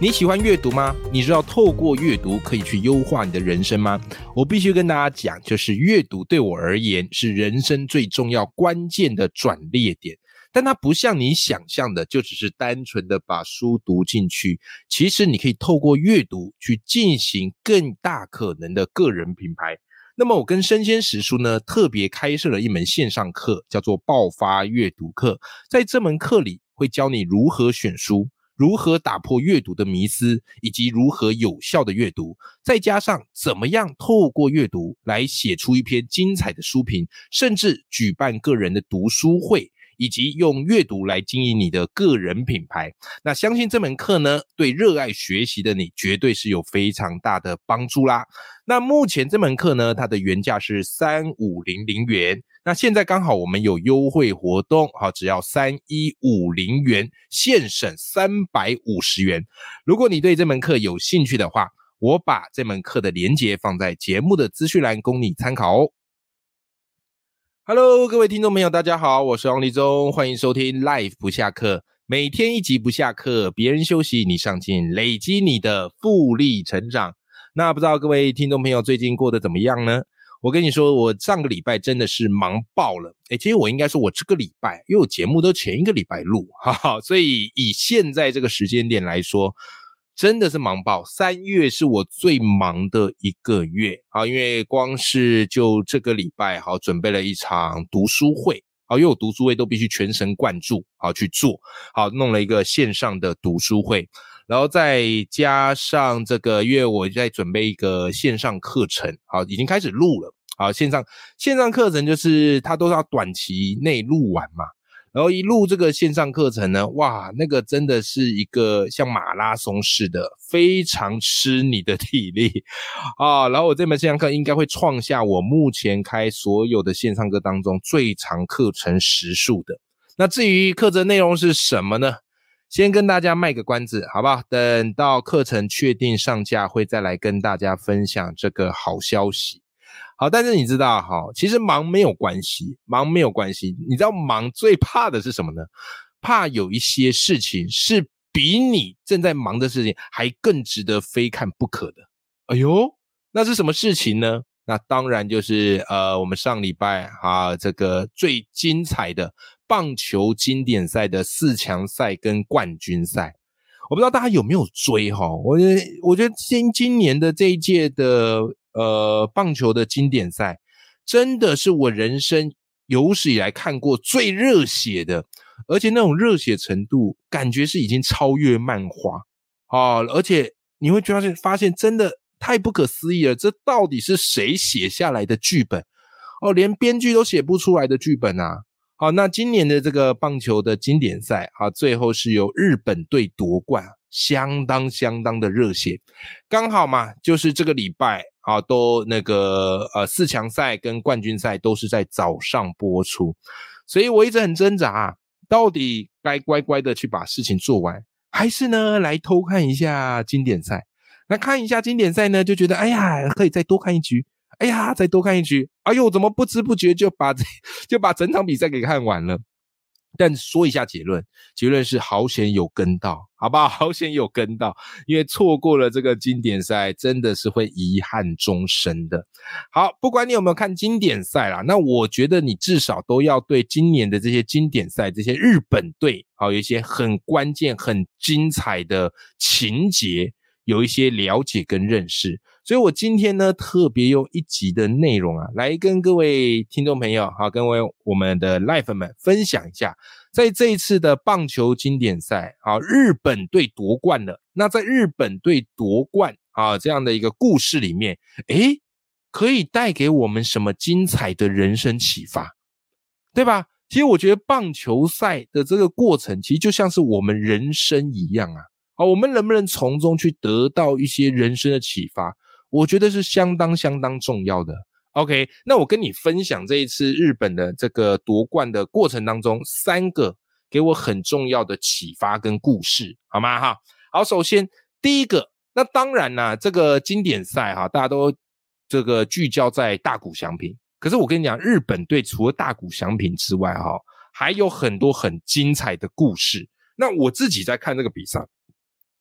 你喜欢阅读吗？你知道透过阅读可以去优化你的人生吗？我必须跟大家讲，就是阅读对我而言是人生最重要关键的转捩点。但它不像你想象的，就只是单纯的把书读进去。其实你可以透过阅读去进行更大可能的个人品牌。那么我跟生鲜识书呢，特别开设了一门线上课，叫做爆发阅读课。在这门课里，会教你如何选书。如何打破阅读的迷思，以及如何有效的阅读，再加上怎么样透过阅读来写出一篇精彩的书评，甚至举办个人的读书会，以及用阅读来经营你的个人品牌。那相信这门课呢，对热爱学习的你绝对是有非常大的帮助啦。那目前这门课呢，它的原价是三五零零元。那现在刚好我们有优惠活动，好，只要三一五零元，现省三百五十元。如果你对这门课有兴趣的话，我把这门课的链接放在节目的资讯栏，供你参考哦。Hello，各位听众朋友，大家好，我是王立忠，欢迎收听 Life 不下课，每天一集不下课，别人休息你上进，累积你的复利成长。那不知道各位听众朋友最近过得怎么样呢？我跟你说，我上个礼拜真的是忙爆了。哎，其实我应该说，我这个礼拜，因为我节目都前一个礼拜录，哈哈，所以以现在这个时间点来说，真的是忙爆。三月是我最忙的一个月啊，因为光是就这个礼拜，好准备了一场读书会，啊，因为我读书会都必须全神贯注，好去做，好弄了一个线上的读书会。然后再加上这个月，我在准备一个线上课程，好，已经开始录了。好，线上线上课程就是它都是要短期内录完嘛。然后一录这个线上课程呢，哇，那个真的是一个像马拉松似的，非常吃你的体力啊。然后我这门线上课应该会创下我目前开所有的线上课当中最长课程时数的。那至于课程内容是什么呢？先跟大家卖个关子，好不好？等到课程确定上架，会再来跟大家分享这个好消息。好，但是你知道，哈，其实忙没有关系，忙没有关系。你知道忙最怕的是什么呢？怕有一些事情是比你正在忙的事情还更值得非看不可的。哎呦，那是什么事情呢？那当然就是呃，我们上礼拜啊，这个最精彩的。棒球经典赛的四强赛跟冠军赛，我不知道大家有没有追哈？我觉得，我觉得今今年的这一届的呃棒球的经典赛，真的是我人生有史以来看过最热血的，而且那种热血程度，感觉是已经超越漫画啊！而且你会发现，发现真的太不可思议了，这到底是谁写下来的剧本？哦，连编剧都写不出来的剧本啊！好，那今年的这个棒球的经典赛，啊，最后是由日本队夺冠，相当相当的热血。刚好嘛，就是这个礼拜啊，都那个呃四强赛跟冠军赛都是在早上播出，所以我一直很挣扎，到底该乖乖的去把事情做完，还是呢来偷看一下经典赛？那看一下经典赛呢，就觉得哎呀，可以再多看一局。哎呀，再多看一局，哎呦，怎么不知不觉就把这 就把整场比赛给看完了？但说一下结论，结论是好险有跟到，好不好？好险有跟到，因为错过了这个经典赛，真的是会遗憾终生的。好，不管你有没有看经典赛啦，那我觉得你至少都要对今年的这些经典赛，这些日本队，好有一些很关键、很精彩的情节，有一些了解跟认识。所以，我今天呢，特别用一集的内容啊，来跟各位听众朋友，好，跟位我们的 life 们分享一下，在这一次的棒球经典赛，啊，日本队夺冠了。那在日本队夺冠啊这样的一个故事里面，诶，可以带给我们什么精彩的人生启发，对吧？其实我觉得棒球赛的这个过程，其实就像是我们人生一样啊。好，我们能不能从中去得到一些人生的启发？我觉得是相当相当重要的 OK，那我跟你分享这一次日本的这个夺冠的过程当中，三个给我很重要的启发跟故事，好吗？哈，好，首先第一个，那当然啦，这个经典赛哈，大家都这个聚焦在大谷翔平，可是我跟你讲，日本队除了大谷翔平之外，哈，还有很多很精彩的故事。那我自己在看这个比赛，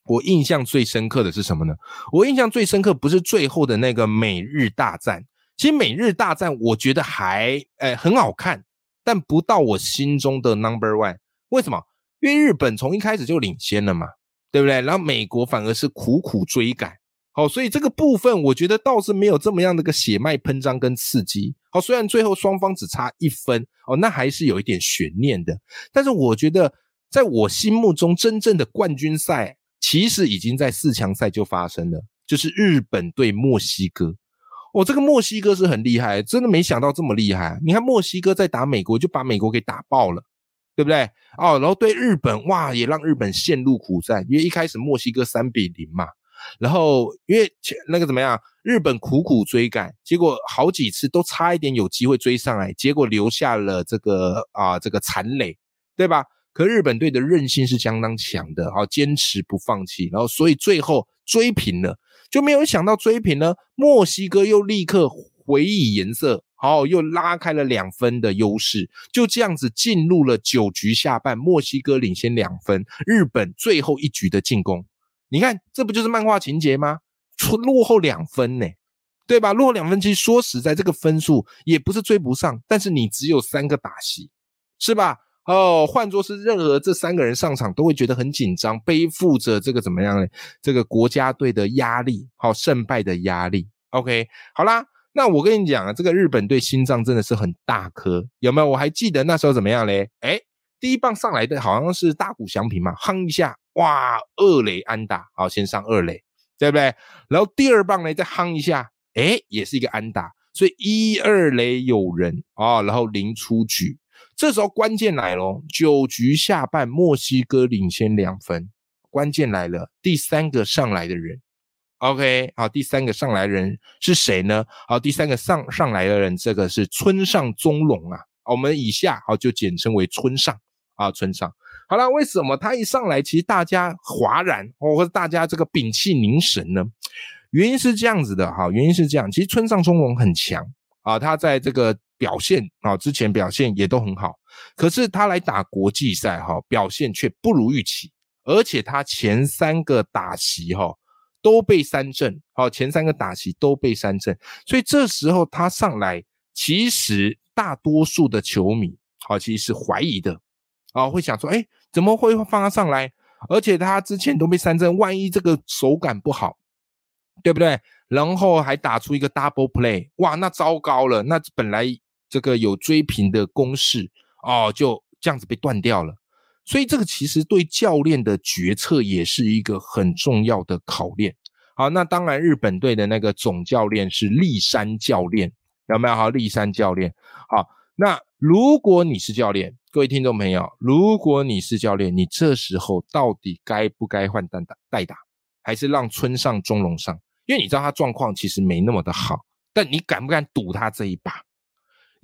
我印象最深刻的是什么呢？我印象最深刻不是最后的那个美日大战。其实美日大战，我觉得还诶很好看，但不到我心中的 number one。为什么？因为日本从一开始就领先了嘛，对不对？然后美国反而是苦苦追赶，好，所以这个部分我觉得倒是没有这么样的个血脉喷张跟刺激。好，虽然最后双方只差一分，哦，那还是有一点悬念的。但是我觉得，在我心目中，真正的冠军赛其实已经在四强赛就发生了，就是日本对墨西哥。我这个墨西哥是很厉害，真的没想到这么厉害。你看墨西哥在打美国，就把美国给打爆了，对不对？哦，然后对日本，哇，也让日本陷入苦战，因为一开始墨西哥三比零嘛，然后因为那个怎么样，日本苦苦追赶，结果好几次都差一点有机会追上来，结果留下了这个啊这个残垒，对吧？可日本队的韧性是相当强的，好坚持不放弃，然后所以最后追平了。就没有想到追平呢，墨西哥又立刻回以颜色，好，又拉开了两分的优势，就这样子进入了九局下半，墨西哥领先两分，日本最后一局的进攻，你看这不就是漫画情节吗？出落后两分呢，对吧？落后两分，其实说实在，这个分数也不是追不上，但是你只有三个打席，是吧？哦，换作是任何这三个人上场，都会觉得很紧张，背负着这个怎么样呢？这个国家队的压力，好胜败的压力。OK，好啦，那我跟你讲啊，这个日本队心脏真的是很大颗，有没有？我还记得那时候怎么样嘞？哎，第一棒上来的好像是大谷翔平嘛，夯一下，哇，二垒安打，好，先上二垒，对不对？然后第二棒呢，再夯一下，哎，也是一个安打，所以一二垒有人啊，然后零出局。这时候关键来了，九局下半，墨西哥领先两分。关键来了，第三个上来的人，OK，好，第三个上来人是谁呢？好，第三个上上来的人，这个是村上中龙啊。我们以下好就简称为村上啊，村上。好了，为什么他一上来，其实大家哗然，或者大家这个屏气凝神呢？原因是这样子的哈，原因是这样，其实村上中龙很强啊，他在这个。表现啊，之前表现也都很好，可是他来打国际赛哈，表现却不如预期，而且他前三个打席哈都被三振，好，前三个打席都被三振，所以这时候他上来，其实大多数的球迷好其实是怀疑的，啊，会想说，哎，怎么会放他上来？而且他之前都被三振，万一这个手感不好，对不对？然后还打出一个 double play，哇，那糟糕了，那本来。这个有追平的攻势哦，就这样子被断掉了，所以这个其实对教练的决策也是一个很重要的考验。好，那当然日本队的那个总教练是立山教练，有没有？好，立山教练。好，那如果你是教练，各位听众朋友，如果你是教练，你这时候到底该不该换单打代打，还是让村上中龙上？因为你知道他状况其实没那么的好，但你敢不敢赌他这一把？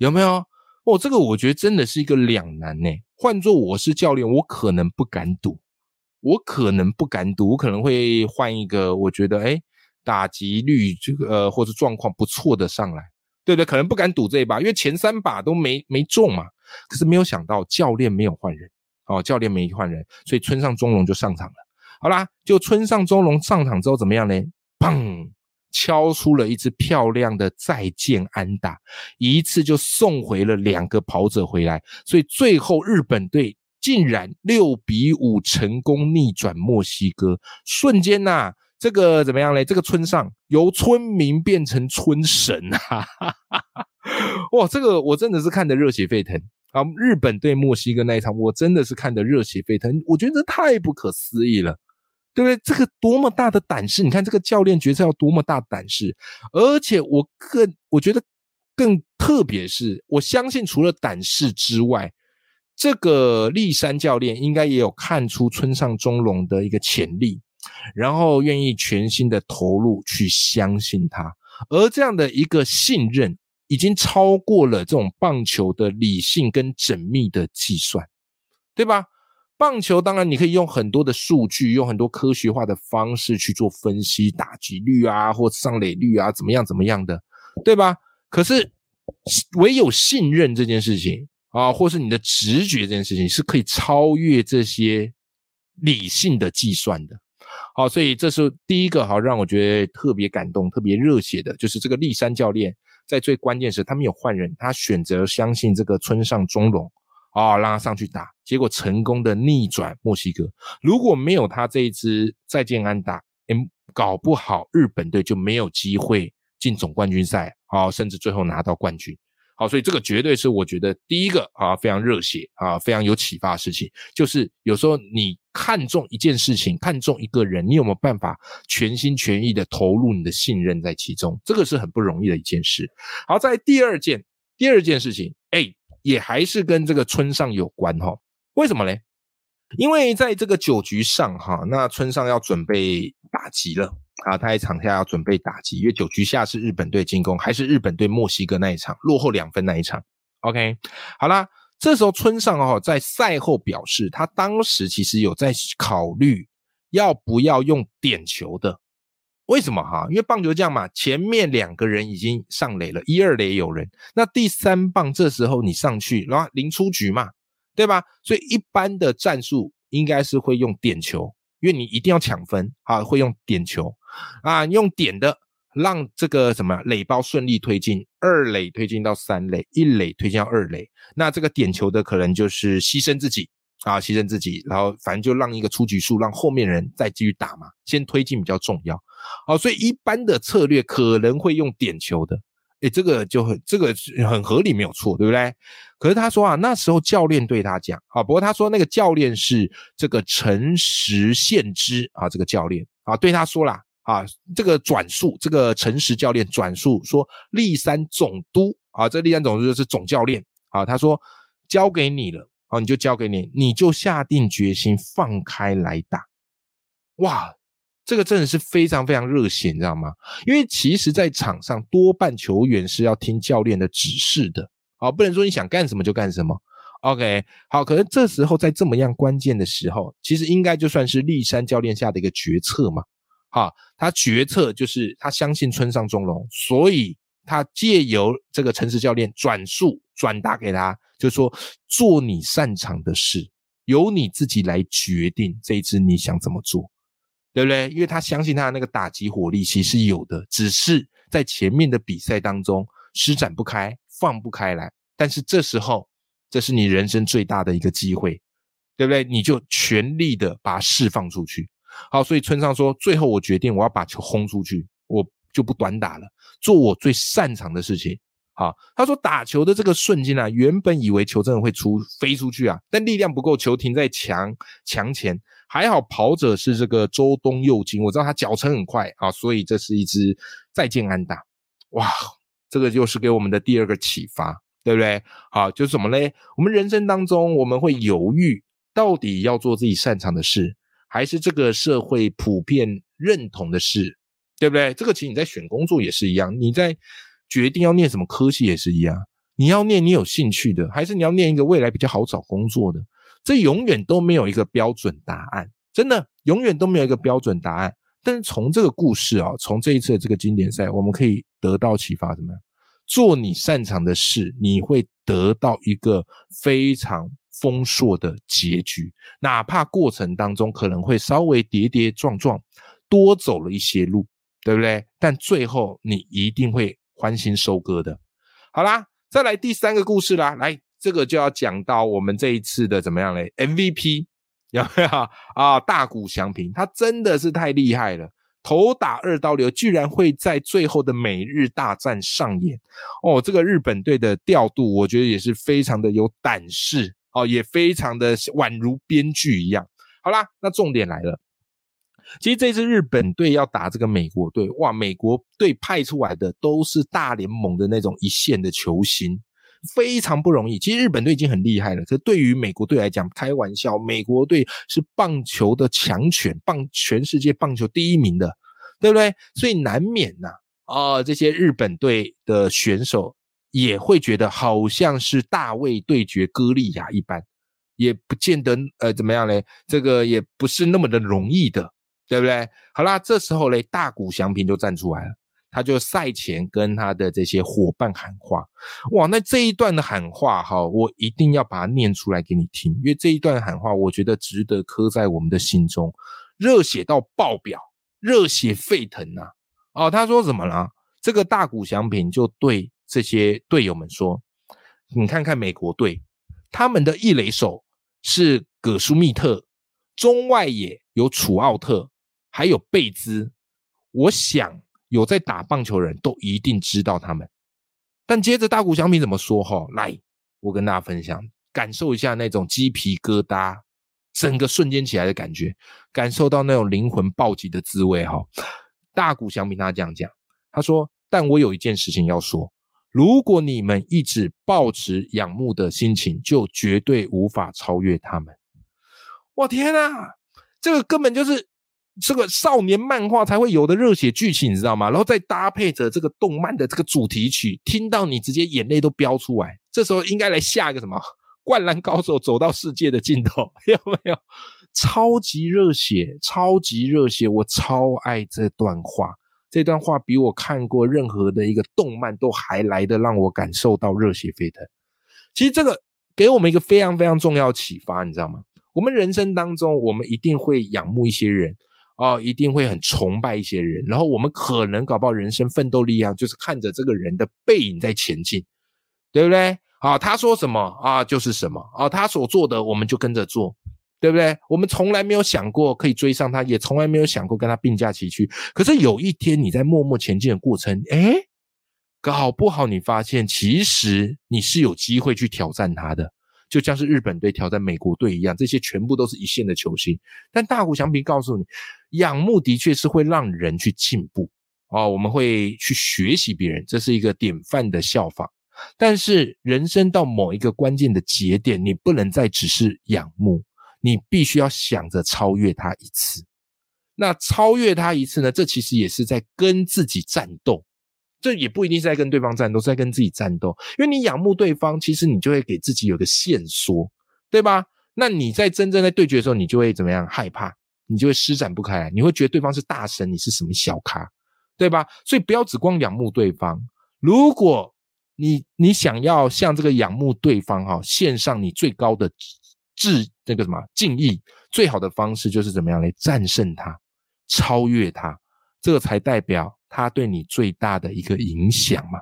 有没有？哦，这个我觉得真的是一个两难呢。换做我是教练，我可能不敢赌，我可能不敢赌，我可能会换一个，我觉得哎，打击率这个或者状况不错的上来，对不对？可能不敢赌这一把，因为前三把都没没中嘛。可是没有想到教练没有换人，哦，教练没换人，所以村上中龙就上场了。好啦，就村上中龙上场之后怎么样呢？砰！敲出了一支漂亮的再见安打，一次就送回了两个跑者回来，所以最后日本队竟然六比五成功逆转墨西哥，瞬间呐，这个怎么样嘞？这个村上由村民变成村神啊！哇，这个我真的是看得热血沸腾啊！日本对墨西哥那一场，我真的是看得热血沸腾，我觉得太不可思议了。对不对？这个多么大的胆识！你看这个教练决策要多么大胆识，而且我更我觉得更特别是，我相信除了胆识之外，这个立山教练应该也有看出村上中龙的一个潜力，然后愿意全心的投入去相信他，而这样的一个信任，已经超过了这种棒球的理性跟缜密的计算，对吧？棒球当然你可以用很多的数据，用很多科学化的方式去做分析，打击率啊，或上垒率啊，怎么样怎么样的，对吧？可是唯有信任这件事情啊，或是你的直觉这件事情，是可以超越这些理性的计算的。好，所以这是第一个好让我觉得特别感动、特别热血的，就是这个立山教练在最关键时他没有换人，他选择相信这个村上中龙。啊，让他上去打，结果成功的逆转墨西哥。如果没有他这一支再见安打，嗯，搞不好日本队就没有机会进总冠军赛，啊，甚至最后拿到冠军。好，所以这个绝对是我觉得第一个啊，非常热血啊，非常有启发的事情。就是有时候你看中一件事情，看中一个人，你有没有办法全心全意的投入你的信任在其中？这个是很不容易的一件事。好，在第二件，第二件事情，哎。也还是跟这个村上有关哈？为什么嘞？因为在这个九局上哈，那村上要准备打击了啊，他在场下要准备打击，因为九局下是日本队进攻，还是日本队墨西哥那一场落后两分那一场？OK，好啦，这时候村上哦在赛后表示，他当时其实有在考虑要不要用点球的。为什么哈？因为棒球这样嘛，前面两个人已经上垒了，一二垒有人，那第三棒这时候你上去，然后零出局嘛，对吧？所以一般的战术应该是会用点球，因为你一定要抢分啊，会用点球啊，用点的让这个什么垒包顺利推进，二垒推进到三垒，一垒推进到二垒，那这个点球的可能就是牺牲自己。啊，牺牲自己，然后反正就让一个出局数，让后面人再继续打嘛，先推进比较重要。好，所以一般的策略可能会用点球的，诶，这个就很这个很合理，没有错，对不对？可是他说啊，那时候教练对他讲，啊，不过他说那个教练是这个诚实宪之啊，这个教练啊，对他说啦，啊，这个转述，这个诚实教练转述说，立山总督啊，这立山总督就是总教练啊，他说交给你了。啊，你就交给你，你就下定决心放开来打。哇，这个真的是非常非常热血，你知道吗？因为其实，在场上多半球员是要听教练的指示的，啊，不能说你想干什么就干什么。OK，好，可能这时候在这么样关键的时候，其实应该就算是立山教练下的一个决策嘛。好，他决策就是他相信村上中龙，所以他借由这个城市教练转述转达给他。就说做你擅长的事，由你自己来决定这一支你想怎么做，对不对？因为他相信他的那个打击火力其实有的，只是在前面的比赛当中施展不开，放不开来。但是这时候，这是你人生最大的一个机会，对不对？你就全力的把它释放出去。好，所以村上说，最后我决定我要把球轰出去，我就不短打了，做我最擅长的事情。好，他说打球的这个瞬间啊，原本以为球真的会出飞出去啊，但力量不够，球停在墙墙前，还好跑者是这个周东佑金，我知道他脚程很快啊，所以这是一支再见安打，哇，这个就是给我们的第二个启发，对不对？好，就是什么嘞？我们人生当中我们会犹豫，到底要做自己擅长的事，还是这个社会普遍认同的事，对不对？这个其实你在选工作也是一样，你在。决定要念什么科系也是一样，你要念你有兴趣的，还是你要念一个未来比较好找工作的？这永远都没有一个标准答案，真的永远都没有一个标准答案。但是从这个故事啊，从这一次的这个经典赛，我们可以得到启发，怎么样？做你擅长的事，你会得到一个非常丰硕的结局，哪怕过程当中可能会稍微跌跌撞撞，多走了一些路，对不对？但最后你一定会。欢欣收割的，好啦，再来第三个故事啦。来，这个就要讲到我们这一次的怎么样嘞？MVP 有没有啊？大谷翔平，他真的是太厉害了，头打二刀流，居然会在最后的美日大战上演哦。这个日本队的调度，我觉得也是非常的有胆识哦，也非常的宛如编剧一样。好啦，那重点来了。其实这次日本队要打这个美国队，哇！美国队派出来的都是大联盟的那种一线的球星，非常不容易。其实日本队已经很厉害了，可对于美国队来讲，开玩笑，美国队是棒球的强权，棒全世界棒球第一名的，对不对？所以难免呐，啊，这些日本队的选手也会觉得好像是大卫对决歌利亚一般，也不见得呃怎么样嘞，这个也不是那么的容易的，对不对？好啦，这时候嘞，大谷祥平就站出来了，他就赛前跟他的这些伙伴喊话，哇，那这一段的喊话哈，我一定要把它念出来给你听，因为这一段喊话，我觉得值得刻在我们的心中，热血到爆表，热血沸腾呐！哦，他说怎么了？这个大谷祥平就对。这些队友们说：“你看看美国队，他们的一垒手是葛舒密特，中外野有楚奥特，还有贝兹。我想有在打棒球的人都一定知道他们。但接着大谷翔平怎么说？哈，来，我跟大家分享，感受一下那种鸡皮疙瘩，整个瞬间起来的感觉，感受到那种灵魂暴击的滋味。哈，大谷翔平他这样讲，他说：但我有一件事情要说。”如果你们一直保持仰慕的心情，就绝对无法超越他们。我天哪，这个根本就是这个少年漫画才会有的热血剧情，你知道吗？然后再搭配着这个动漫的这个主题曲，听到你直接眼泪都飙出来。这时候应该来下一个什么《灌篮高手》走到世界的尽头，有没有？超级热血，超级热血，我超爱这段话。这段话比我看过任何的一个动漫都还来的让我感受到热血沸腾。其实这个给我们一个非常非常重要启发，你知道吗？我们人生当中，我们一定会仰慕一些人哦，一定会很崇拜一些人，然后我们可能搞不好人生奋斗力量就是看着这个人的背影在前进，对不对？啊，他说什么啊，就是什么啊，他所做的我们就跟着做。对不对？我们从来没有想过可以追上他，也从来没有想过跟他并驾齐驱。可是有一天你在默默前进的过程，哎，搞不好你发现其实你是有机会去挑战他的，就像是日本队挑战美国队一样，这些全部都是一线的球星。但大谷翔平告诉你，仰慕的确是会让人去进步哦，我们会去学习别人，这是一个典范的效仿。但是人生到某一个关键的节点，你不能再只是仰慕。你必须要想着超越他一次，那超越他一次呢？这其实也是在跟自己战斗，这也不一定是在跟对方战斗，是在跟自己战斗。因为你仰慕对方，其实你就会给自己有个线索，对吧？那你在真正在对决的时候，你就会怎么样？害怕，你就会施展不开，你会觉得对方是大神，你是什么小咖，对吧？所以不要只光仰慕对方，如果你你想要向这个仰慕对方哈献上你最高的。致那个什么敬意，最好的方式就是怎么样来战胜他，超越他，这个才代表他对你最大的一个影响嘛。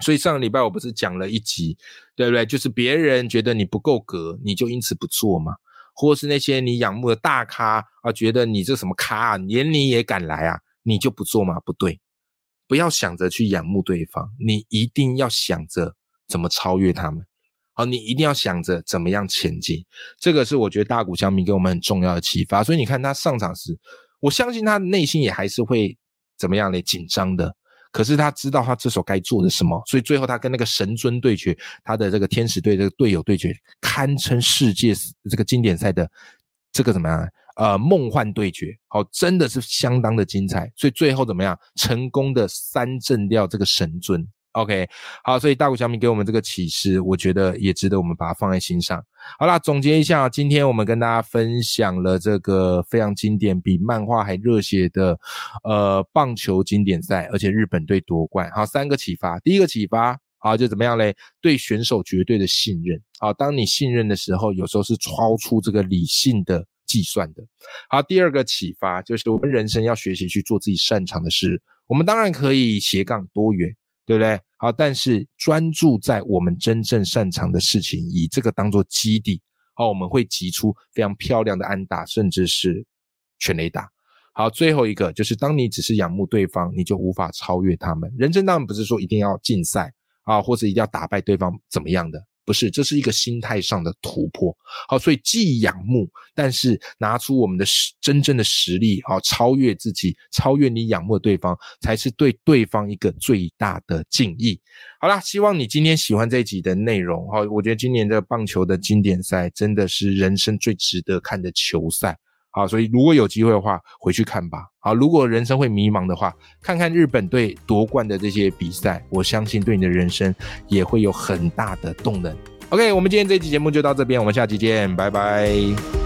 所以上个礼拜我不是讲了一集，对不对？就是别人觉得你不够格，你就因此不做嘛，或是那些你仰慕的大咖啊，觉得你这什么咖啊，连你也敢来啊，你就不做嘛？不对，不要想着去仰慕对方，你一定要想着怎么超越他们。好，你一定要想着怎么样前进，这个是我觉得大谷翔平给我们很重要的启发。所以你看他上场时，我相信他内心也还是会怎么样嘞紧张的。可是他知道他这手该做的什么，所以最后他跟那个神尊对决，他的这个天使队这个队友对决，堪称世界这个经典赛的这个怎么样？呃，梦幻对决，好，真的是相当的精彩。所以最后怎么样？成功的三震掉这个神尊。OK，好，所以大谷小米给我们这个启示，我觉得也值得我们把它放在心上。好啦，总结一下，今天我们跟大家分享了这个非常经典、比漫画还热血的呃棒球经典赛，而且日本队夺冠。好，三个启发。第一个启发，好就怎么样嘞？对选手绝对的信任。好，当你信任的时候，有时候是超出这个理性的计算的。好，第二个启发就是我们人生要学习去做自己擅长的事。我们当然可以斜杠多元。对不对？好，但是专注在我们真正擅长的事情，以这个当做基地，好，我们会集出非常漂亮的安打，甚至是全垒打。好，最后一个就是，当你只是仰慕对方，你就无法超越他们。人生当然不是说一定要竞赛啊，或者一定要打败对方怎么样的。不是，这是一个心态上的突破。好，所以既仰慕，但是拿出我们的实真正的实力，好，超越自己，超越你仰慕的对方，才是对对方一个最大的敬意。好啦，希望你今天喜欢这一集的内容。好，我觉得今年的棒球的经典赛真的是人生最值得看的球赛。好，所以如果有机会的话，回去看吧。好，如果人生会迷茫的话，看看日本队夺冠的这些比赛，我相信对你的人生也会有很大的动能。OK，我们今天这期节目就到这边，我们下期见，拜拜。